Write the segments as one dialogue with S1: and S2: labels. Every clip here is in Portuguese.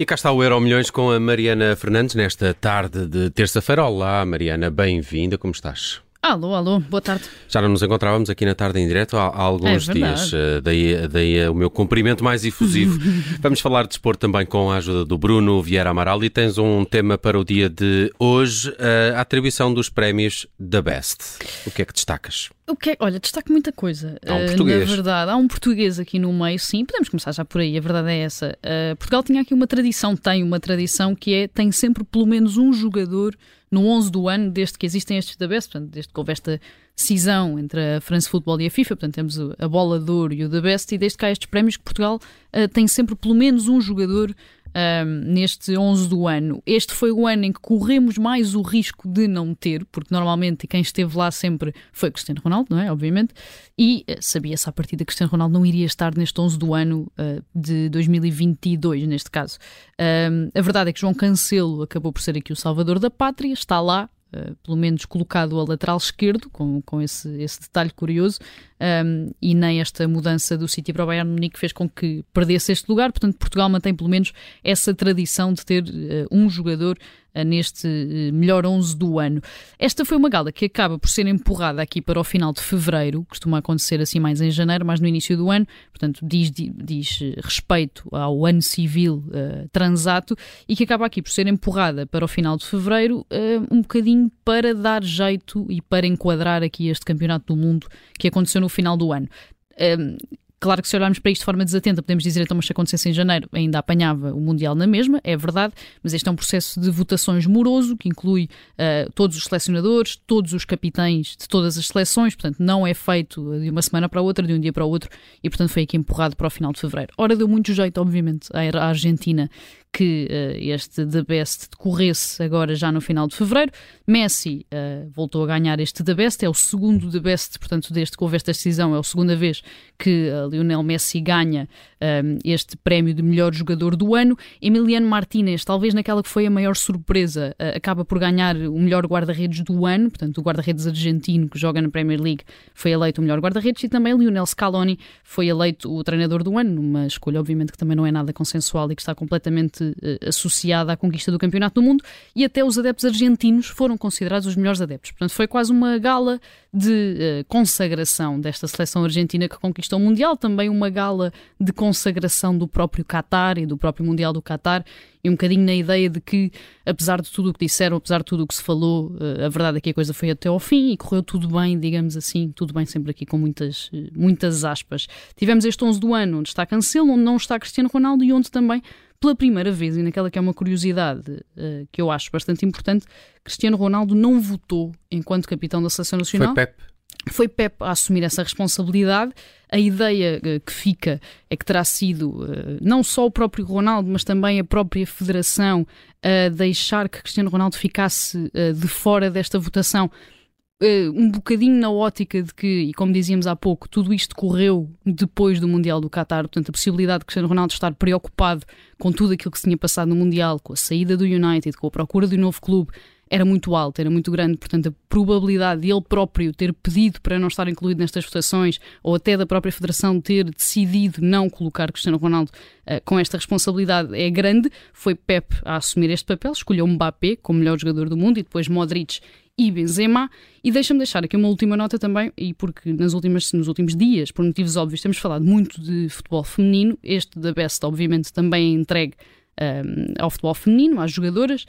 S1: E cá está o Euro Milhões com a Mariana Fernandes nesta tarde de terça-feira. Olá, Mariana, bem-vinda, como estás?
S2: Alô, alô, boa tarde.
S1: Já não nos encontrávamos aqui na tarde em direto há, há alguns
S2: é
S1: dias, uh, daí, daí o meu cumprimento mais efusivo. Vamos falar de desporto também com a ajuda do Bruno Vieira Amaral e tens um tema para o dia de hoje, uh, a atribuição dos prémios da Best. O que é que destacas?
S2: O que é, olha, destaco muita coisa.
S1: Há um português.
S2: Na verdade, há um português aqui no meio, sim, podemos começar já por aí, a verdade é essa. Portugal tinha aqui uma tradição, tem uma tradição que é, tem sempre pelo menos um jogador no 11 do ano, desde que existem estes da Best, portanto, desde que houve esta cisão entre a France Football e a FIFA, portanto, temos a bola de ouro e o da Best, e desde que há estes prémios que Portugal uh, tem sempre pelo menos um jogador um, neste 11 do ano. Este foi o ano em que corremos mais o risco de não ter, porque normalmente quem esteve lá sempre foi Cristiano Ronaldo, não é? Obviamente, e uh, sabia-se à partida que Cristiano Ronaldo não iria estar neste 11 do ano uh, de 2022, neste caso. Um, a verdade é que João Cancelo acabou por ser aqui o salvador da pátria, está lá, Uh, pelo menos colocado a lateral esquerdo, com, com esse, esse detalhe curioso, um, e nem esta mudança do City para o Bayern Munique fez com que perdesse este lugar. Portanto, Portugal mantém pelo menos essa tradição de ter uh, um jogador neste uh, melhor 11 do ano. Esta foi uma gala que acaba por ser empurrada aqui para o final de fevereiro, costuma acontecer assim mais em janeiro, mais no início do ano, portanto, diz, diz respeito ao ano civil transato e que acaba aqui por ser empurrada para o final de fevereiro, um bocadinho para dar jeito e para enquadrar aqui este campeonato do mundo que aconteceu no final do ano. Um, Claro que se olharmos para isto de forma desatenta, podemos dizer então, mas se acontecesse em janeiro, ainda apanhava o Mundial na mesma, é verdade, mas este é um processo de votações moroso, que inclui uh, todos os selecionadores, todos os capitães de todas as seleções, portanto não é feito de uma semana para outra, de um dia para o outro, e portanto foi aqui empurrado para o final de fevereiro. Ora, deu muito jeito, obviamente, à Argentina que uh, este The Best decorresse agora já no final de fevereiro. Messi uh, voltou a ganhar este The Best, é o segundo The Best, portanto, desde que houve esta decisão, é a segunda vez que uh, Lionel Messi ganha um, este prémio de melhor jogador do ano. Emiliano Martínez, talvez naquela que foi a maior surpresa, acaba por ganhar o melhor guarda-redes do ano, portanto, o guarda-redes argentino que joga na Premier League foi eleito o melhor guarda-redes e também Lionel Scaloni foi eleito o treinador do ano, numa escolha, obviamente, que também não é nada consensual e que está completamente uh, associada à conquista do Campeonato do Mundo, e até os adeptos argentinos foram considerados os melhores adeptos. Portanto, foi quase uma gala de uh, consagração desta seleção argentina que conquistou o Mundial, também uma gala de consagração do próprio Qatar e do próprio Mundial do Qatar, e um bocadinho na ideia de que, apesar de tudo o que disseram, apesar de tudo o que se falou, uh, a verdade é que a coisa foi até ao fim e correu tudo bem, digamos assim, tudo bem sempre aqui com muitas, muitas aspas. Tivemos este 11 do ano, onde está Cancelo, onde não está Cristiano Ronaldo e onde também pela primeira vez, e naquela que é uma curiosidade uh, que eu acho bastante importante, Cristiano Ronaldo não votou enquanto capitão da Seleção Nacional.
S1: Foi Pep.
S2: Foi Pep a assumir essa responsabilidade. A ideia uh, que fica é que terá sido uh, não só o próprio Ronaldo, mas também a própria Federação a deixar que Cristiano Ronaldo ficasse de fora desta votação uh, um bocadinho na ótica de que, e como dizíamos há pouco, tudo isto correu depois do Mundial do Qatar, portanto, a possibilidade de Cristiano Ronaldo estar preocupado com tudo aquilo que se tinha passado no Mundial, com a saída do United, com a procura de um novo clube, era muito alta, era muito grande, portanto a probabilidade de ele próprio ter pedido para não estar incluído nestas votações ou até da própria Federação ter decidido não colocar Cristiano Ronaldo uh, com esta responsabilidade é grande. Foi Pep a assumir este papel, escolheu Mbappé como melhor jogador do mundo e depois Modric e Benzema. E deixa-me deixar aqui uma última nota também, e porque nas últimas, nos últimos dias, por motivos óbvios, temos falado muito de futebol feminino. Este da Best, obviamente, também é entregue um, ao futebol feminino, às jogadoras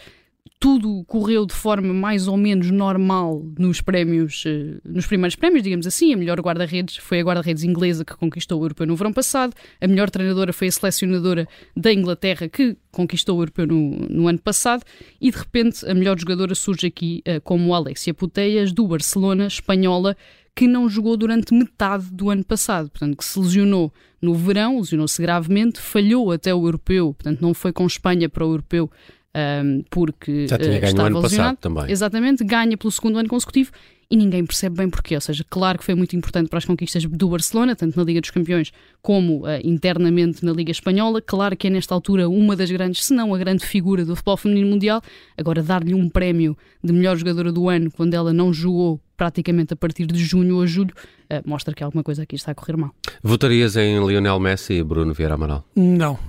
S2: tudo correu de forma mais ou menos normal nos prémios, eh, nos primeiros prémios, digamos assim. A melhor guarda-redes foi a guarda-redes inglesa que conquistou o europeu no verão passado. A melhor treinadora foi a selecionadora da Inglaterra que conquistou o europeu no, no ano passado. E de repente a melhor jogadora surge aqui uh, como Alexia Puteias, do Barcelona, espanhola, que não jogou durante metade do ano passado, portanto, que se lesionou no verão, lesionou-se gravemente, falhou até o europeu, portanto, não foi com Espanha para o europeu um, porque
S1: Já tinha
S2: uh,
S1: ganho
S2: estava
S1: ano
S2: lesionado.
S1: passado também.
S2: Exatamente, ganha pelo segundo ano consecutivo e ninguém percebe bem porquê. Ou seja, claro que foi muito importante para as conquistas do Barcelona, tanto na Liga dos Campeões como uh, internamente na Liga Espanhola. Claro que é nesta altura uma das grandes, se não a grande figura do futebol feminino mundial. Agora, dar-lhe um prémio de melhor jogadora do ano quando ela não jogou praticamente a partir de junho ou julho, uh, mostra que alguma coisa aqui está a correr mal.
S1: Votarias em Lionel Messi e Bruno Vieira Amaral?
S3: Não,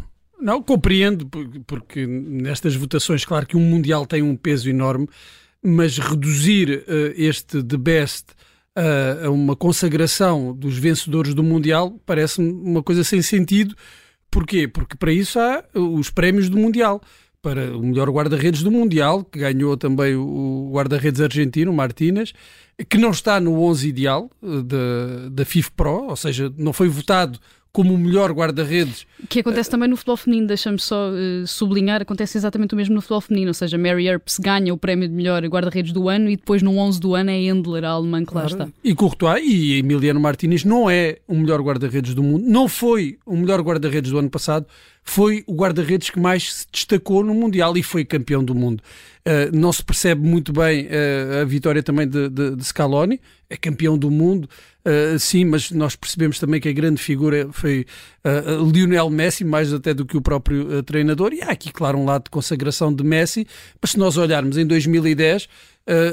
S3: Não, compreendo, porque nestas votações, claro que um Mundial tem um peso enorme, mas reduzir uh, este The Best uh, a uma consagração dos vencedores do Mundial parece-me uma coisa sem sentido. Porquê? Porque para isso há os prémios do Mundial. Para o melhor guarda-redes do Mundial, que ganhou também o guarda-redes argentino, Martínez, que não está no 11 ideal da, da FIFPro, ou seja, não foi votado como o melhor guarda-redes.
S2: Que acontece também no futebol feminino, deixa-me só uh, sublinhar, acontece exatamente o mesmo no futebol feminino, ou seja, Mary Earps ganha o prémio de melhor guarda-redes do ano e depois no 11 do ano é Endler, a alemã que lá está.
S3: E Courtois e Emiliano Martinez não é o melhor guarda-redes do mundo, não foi o melhor guarda-redes do ano passado, foi o guarda-redes que mais se destacou no Mundial e foi campeão do mundo. Uh, não se percebe muito bem uh, a vitória também de, de, de, Scaloni, é campeão do mundo, uh, sim, mas nós percebemos também que a grande figura foi Lionel Messi, mais até do que o próprio treinador, e há aqui, claro, um lado de consagração de Messi, mas se nós olharmos em 2010,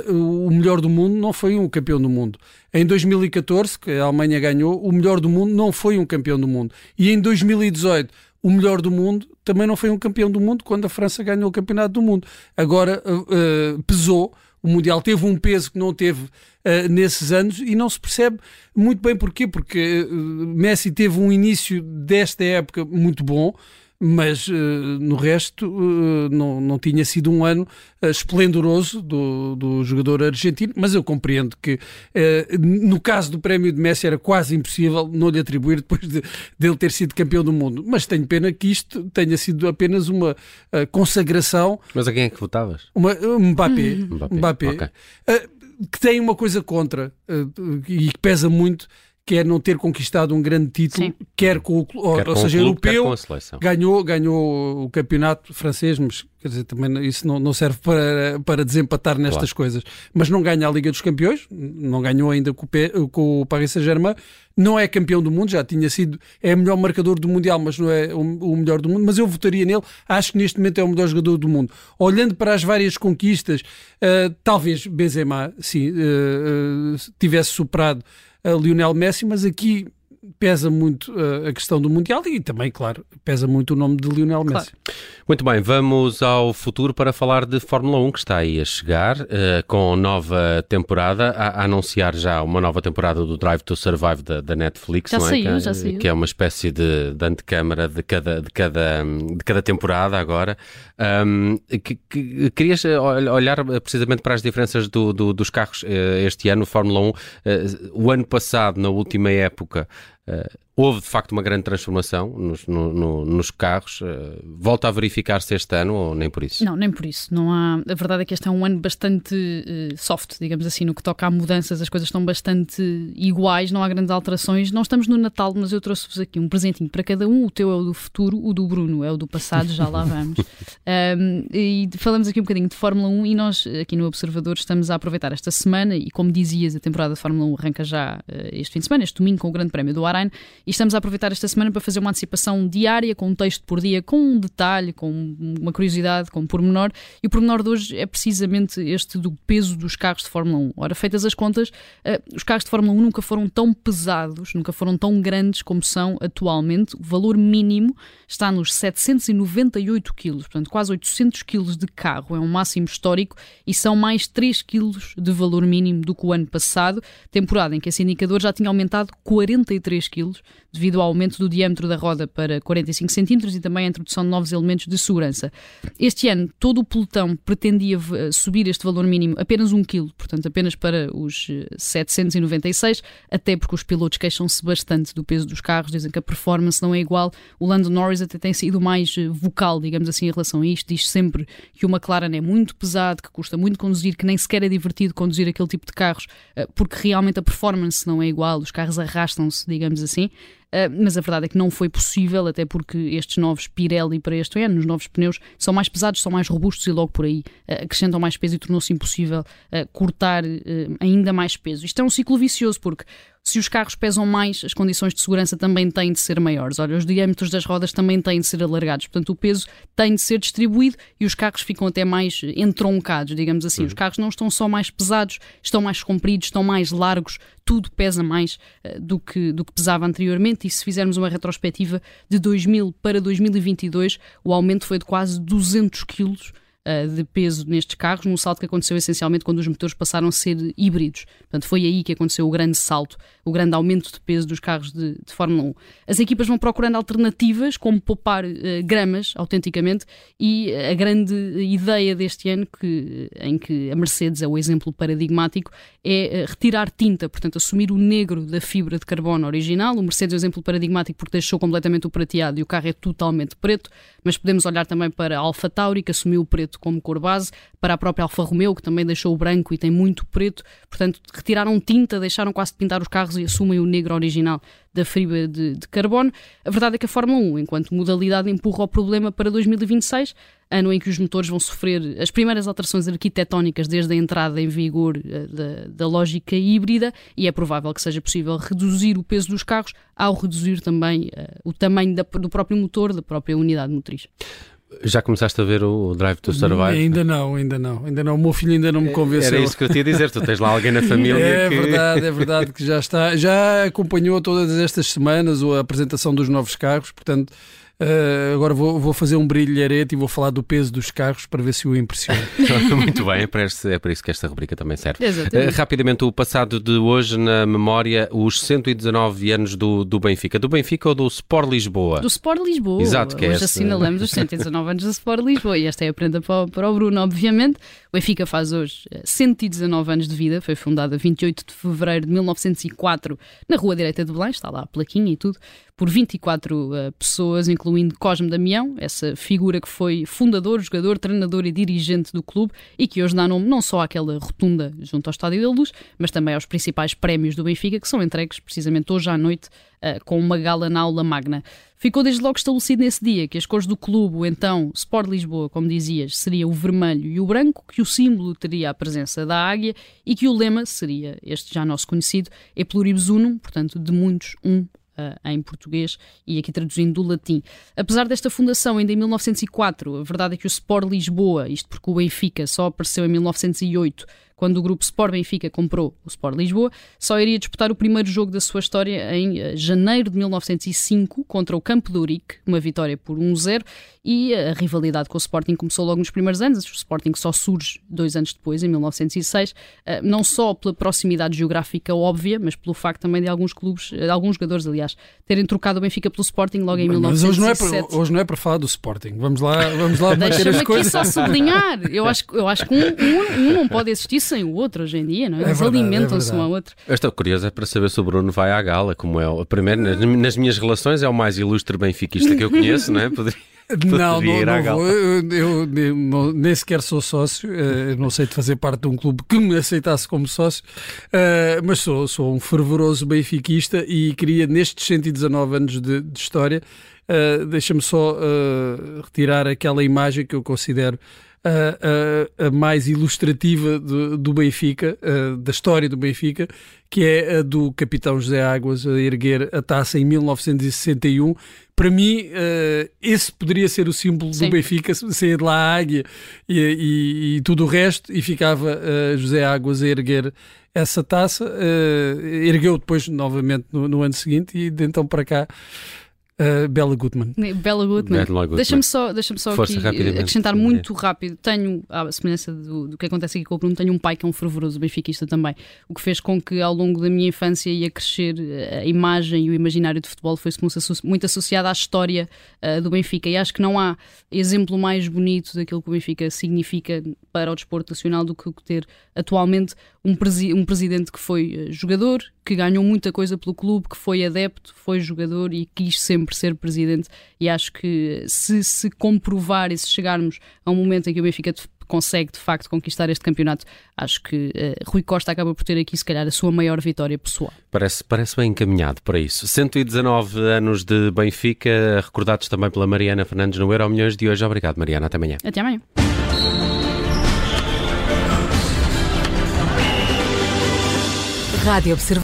S3: o melhor do mundo não foi um campeão do mundo. Em 2014, que a Alemanha ganhou, o melhor do mundo não foi um campeão do mundo. E em 2018, o melhor do mundo também não foi um campeão do mundo quando a França ganhou o campeonato do mundo. Agora uh, pesou, o Mundial teve um peso que não teve uh, nesses anos e não se percebe muito bem porquê, porque Messi teve um início desta época muito bom, mas uh, no resto uh, não, não tinha sido um ano uh, esplendoroso do, do jogador argentino, mas eu compreendo que no caso do prémio de Messi era quase impossível não lhe atribuir depois de, de ele ter sido campeão do mundo, mas tenho pena que isto tenha sido apenas uma consagração.
S1: Mas a quem é que votavas?
S3: Uma, Mbappé, Mbappé, Mbappé okay. que tem uma coisa contra e que pesa muito quer não ter conquistado um grande título, Sim. quer com o, quer ou, com seja, o clube, europeu, ganhou, ganhou o campeonato francês, mas quer dizer, também isso não, não serve para, para desempatar nestas claro. coisas. Mas não ganha a Liga dos Campeões, não ganhou ainda com o, com o Paris Saint-Germain, não é campeão do mundo, já tinha sido, é o melhor marcador do Mundial, mas não é o, o, melhor do mundo, mas eu votaria nele, acho que neste momento é o melhor jogador do mundo. Olhando para as várias conquistas, uh, talvez Benzema, sim, uh, uh, tivesse superado a Lionel Messi, mas aqui pesa muito uh, a questão do Mundial e também, claro, pesa muito o nome de Lionel Messi. Claro.
S1: Muito bem, vamos ao futuro para falar de Fórmula 1 que está aí a chegar uh, com nova temporada, a, a, anunciar já uma nova temporada do Drive to Survive da, da Netflix,
S2: já
S1: não é?
S2: Saiu,
S1: que,
S2: já saiu.
S1: que é uma espécie de, de antecâmara de cada, de, cada, de cada temporada agora. Um, que, que, querias olhar precisamente para as diferenças do, do, dos carros uh, este ano, Fórmula 1, uh, o ano passado, na última época, houve de facto uma grande transformação nos, no, no, nos carros. Uh, volta a verificar-se este ano ou nem por isso?
S2: Não, nem por isso. Não há, a verdade é que este é um ano bastante uh, soft, digamos assim, no que toca a mudanças, as coisas estão bastante iguais, não há grandes alterações. Não estamos no Natal, mas eu trouxe-vos aqui um presentinho para cada um. O teu é o do futuro, o do Bruno é o do passado, já lá vamos. um, e falamos aqui um bocadinho de Fórmula 1 e nós aqui no Observador estamos a aproveitar esta semana e como dizias, a temporada de Fórmula 1 arranca já uh, este fim de semana, este domingo com o Grande Prémio do E estamos a aproveitar esta semana para fazer uma antecipação diária, com um texto por dia, com um detalhe, com uma curiosidade, com um pormenor. E o pormenor de hoje é precisamente este do peso dos carros de Fórmula 1. Ora, feitas as contas, uh, os carros de Fórmula 1 nunca foram tão pesados, nunca foram tão grandes como são atualmente. O valor mínimo está nos 798 quilos, portanto, quase 800 quilos de carro. É um máximo histórico e são mais 3 quilos de valor mínimo do que o ano passado, temporada em que esse indicador já tinha aumentado 43 quilos devido ao aumento do diâmetro da roda para 45 centímetros e também a introdução de novos elementos de segurança. Este ano, todo o pelotão pretendia eh, subir este valor mínimo apenas 1 kg, portanto, apenas para os 796, eh, até porque os pilotos queixam-se bastante do peso dos carros, dizem que a performance não é igual. O Lando Norris até tem sido mais eh, vocal, digamos assim, em relação a isto. Diz sempre que o McLaren é muito pesado, que custa muito conduzir, que nem sequer é divertido conduzir aquele tipo de carros, porque realmente a performance não é igual, os carros arrastam-se, digamos assim. Ah, mas a verdade é que não foi possível, até porque estes novos Pirelli para este ano, os novos pneus, são mais pesados, são mais robustos e logo por aí uh, acrescentam mais peso e tornou-se impossível uh, cortar ainda mais peso. Isto é um ciclo vicioso, porque se os carros pesam mais, as condições de segurança também têm de ser maiores. Olha, os diâmetros das rodas também têm de ser alargados, portanto, o peso tem de ser distribuído e os carros ficam até mais entroncados, digamos assim. Uhum. Os carros não estão só mais pesados, estão mais compridos, estão mais largos, tudo pesa mais uh, do, que, do que pesava anteriormente realmente, e se fizermos uma retrospectiva de 2000 para 2022, o aumento foi de quase 200 quilos de peso nestes carros, num salto que aconteceu essencialmente quando os motores passaram a ser híbridos. Portanto, foi aí que aconteceu o grande salto, o grande aumento de peso dos carros de, de Fórmula 1. As equipas vão procurando alternativas, como poupar uh, gramas, autenticamente, e a grande ideia deste ano, que, em que a Mercedes é o exemplo paradigmático, é uh, retirar tinta, portanto, assumir o negro da fibra de carbono original. O Mercedes é o exemplo paradigmático porque deixou completamente o prateado e o carro é totalmente preto, mas podemos olhar também para a Alfa Tauri, que assumiu o preto como cor base, para a própria Alfa Romeo, que também deixou o branco e tem muito preto. Portanto, retiraram tinta, deixaram quase de pintar os carros e assumem o negro original da fibra de, de, carbono. A verdade é que a Fórmula 1, enquanto modalidade, empurra o problema para 2026, ano em que os motores vão sofrer as primeiras alterações arquitetónicas desde a entrada em vigor uh, da, da, lógica híbrida, e é provável que seja possível reduzir o peso dos carros ao reduzir também uh, o tamanho da, do próprio motor, da própria unidade motriz.
S1: Já começaste a ver o Drive to Survive?
S3: Ainda não, ainda não, ainda não. O meu filho ainda não me convenceu.
S1: Era isso que eu tinha a dizer, tu tens lá alguém na família
S3: é
S1: que...
S3: verdade, é verdade que já está, já acompanhou todas estas semanas a apresentação dos novos carros, portanto Uh, agora vou, vou, fazer um brilharete e vou falar do peso dos carros para ver se o impressiona.
S1: Muito bem, é para, este, é para, isso que esta rubrica também serve. Uh, rapidamente, o passado de hoje na memória, os 119 anos do, do Benfica. Do Benfica ou do Sport Lisboa?
S2: Do Sport Lisboa.
S1: Exato, que
S2: é
S1: Hoje
S2: assinalamos os 119 anos do Sport Lisboa e esta é a prenda para, para o Bruno, obviamente. O Benfica faz hoje 119 eh, anos de vida, foi fundado a 28 de fevereiro de 1904 na Rua Direita de Belém, está lá a plaquinha e tudo, por 24 uh, pessoas, incluindo Cosme Damião, essa figura que foi fundador, jogador, treinador e dirigente do clube e que hoje dá nome não só àquela rotunda junto ao Estádio da Luz, mas também aos principais prémios do Benfica, que são entregues precisamente hoje à noite uh, com uma gala na aula magna. Ficou desde logo estabelecido nesse dia que as cores do clube, o então Sport Lisboa, como dizias, seria o vermelho e o branco, que o símbolo teria a presença da águia e que o lema seria este já nosso conhecido, e pluribus unum, portanto, de muitos um Uh, em português e aqui traduzindo do latim. Apesar desta fundação ainda em 1904, a verdade é que o Sport Lisboa, isto porque o Benfica só apareceu em 1908, quando o grupo Sport Benfica comprou o Sport Lisboa, só iria disputar o primeiro jogo da sua história em eh, janeiro de 1905 contra o Campo do Urique, uma vitória por 1-0, e a rivalidade com o Sporting começou logo nos primeiros anos. O Sporting só surge dois anos depois, em 1906, eh, não só pela proximidade geográfica óbvia, mas pelo facto também de alguns clubes, de eh, alguns jogadores, aliás, terem trocado o Benfica pelo Sporting logo em mas 1907. Hoje não,
S3: é para, hoje não é para falar do Sporting. Vamos lá, vamos lá bater as coisas.
S2: aqui só sublinhar. Eu acho, eu acho que um, um, um não pode existir sem o outro hoje em dia, não é? é Eles alimentam-se é um ao outro.
S1: Eu estou curioso é para saber se o Bruno vai à gala, como é o primeiro, nas, nas minhas relações, é o mais ilustre benfiquista que eu conheço, não é?
S3: Poderia... Não, não, não vou. Eu, eu, eu, nem sequer sou sócio, uh, não sei de fazer parte de um clube que me aceitasse como sócio, uh, mas sou, sou um fervoroso benfiquista e queria, nestes 119 anos de, de história, uh, deixa-me só retirar aquela imagem que eu considero a, a, a mais ilustrativa do, do Benfica, a, da história do Benfica, que é a do capitão José Águas a erguer a taça em 1961. Para mim, uh, esse poderia ser o símbolo Sim. do Benfica, sair lá a águia e, e, e, tudo o resto, e ficava uh, José Águas a erguer essa taça. Uh, ergueu depois novamente no, no ano seguinte, e de então para cá Uh, Bella Goodman.
S2: Bella Goodman. Deixa-me só, deixa só aqui acrescentar muito rápido. Tenho, à semelhança do, do, que acontece aqui com o Bruno, tenho um pai que é um fervoroso benfiquista também, o que fez com que ao longo da minha infância ia crescer a imagem e o imaginário de futebol foi-se muito associado à história uh, do Benfica. E acho que não há exemplo mais bonito daquilo que o Benfica significa para o desporto nacional do que ter atualmente um, presi um presidente que foi jogador, que ganhou muita coisa pelo clube, que foi adepto, foi jogador e quis sempre ser presidente. E acho que se se comprovar e se chegarmos a um momento em que o Benfica consegue de facto conquistar este campeonato, acho que uh, Rui Costa acaba por ter aqui, se calhar, a sua maior vitória pessoal.
S1: Parece, parece bem encaminhado para isso. 119 anos de Benfica, recordados também pela Mariana Fernandes no Euro Milhões de hoje. Obrigado, Mariana. Até amanhã.
S2: Até amanhã. Rádio Observador.